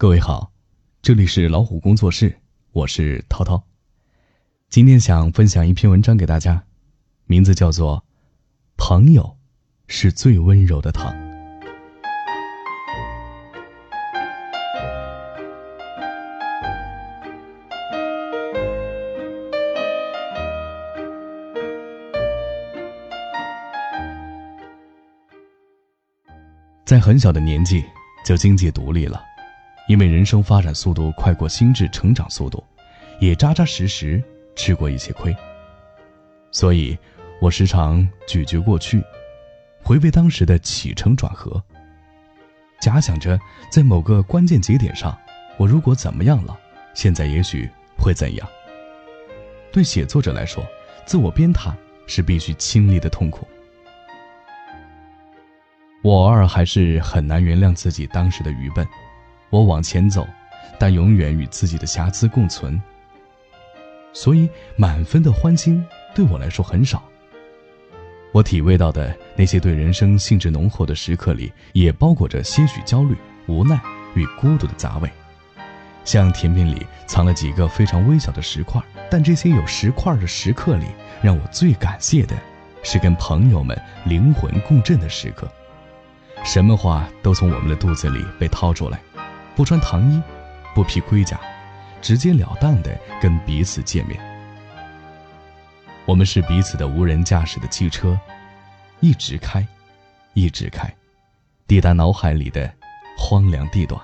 各位好，这里是老虎工作室，我是涛涛。今天想分享一篇文章给大家，名字叫做《朋友是最温柔的糖》。在很小的年纪就经济独立了。因为人生发展速度快过心智成长速度，也扎扎实实吃过一些亏，所以，我时常咀嚼过去，回味当时的起承转合，假想着在某个关键节点上，我如果怎么样了，现在也许会怎样。对写作者来说，自我鞭挞是必须经历的痛苦。我偶尔还是很难原谅自己当时的愚笨。我往前走，但永远与自己的瑕疵共存。所以，满分的欢欣对我来说很少。我体味到的那些对人生兴致浓厚的时刻里，也包裹着些许焦虑、无奈与孤独的杂味，像甜品里藏了几个非常微小的石块。但这些有石块的时刻里，让我最感谢的，是跟朋友们灵魂共振的时刻。什么话都从我们的肚子里被掏出来。不穿唐衣，不披盔甲，直截了当的跟彼此见面。我们是彼此的无人驾驶的汽车，一直开，一直开，抵达脑海里的荒凉地段。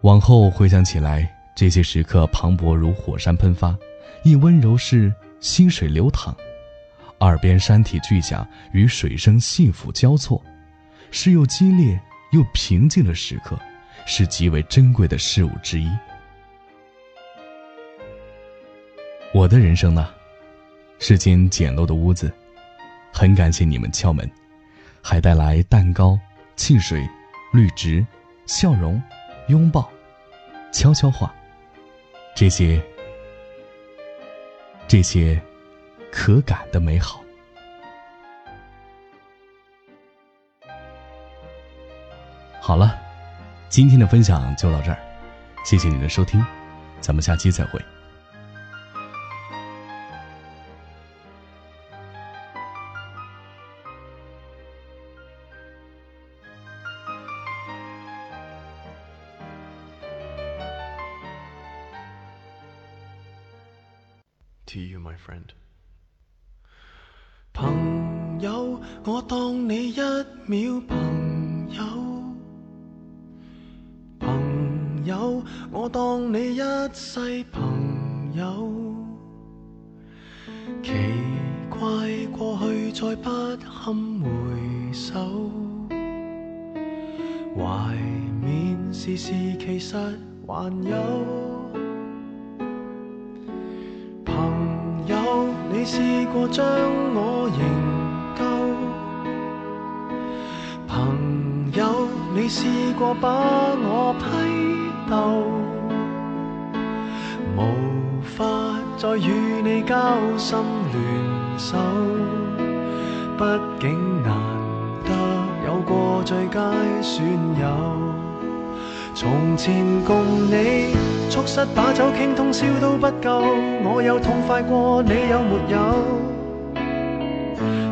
往后回想起来，这些时刻磅礴如火山喷发，亦温柔是溪水流淌，耳边山体巨响与水声细抚交错，是又激烈。又平静的时刻，是极为珍贵的事物之一。我的人生呢，是间简陋的屋子，很感谢你们敲门，还带来蛋糕、汽水、绿植、笑容、拥抱、悄悄话，这些，这些，可感的美好。好了，今天的分享就到这儿，谢谢你的收听，咱们下期再会。To you, my friend。朋友，我当你一秒朋我当你一世朋友。奇怪，过去再不堪回首，怀缅时事其实还有。朋友，你试过将我营救？朋友，你试过把我批？无法再与你交心联手，毕竟难得有过最佳损友。从前共你促膝把酒倾通宵都不够，我有痛快过，你有没有？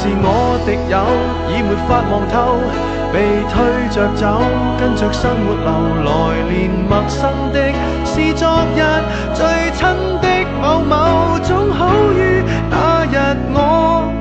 是我敌友，已没法望透，被推着走，跟着生活流来，年陌生的是昨日最亲的某某，总好于那。日我。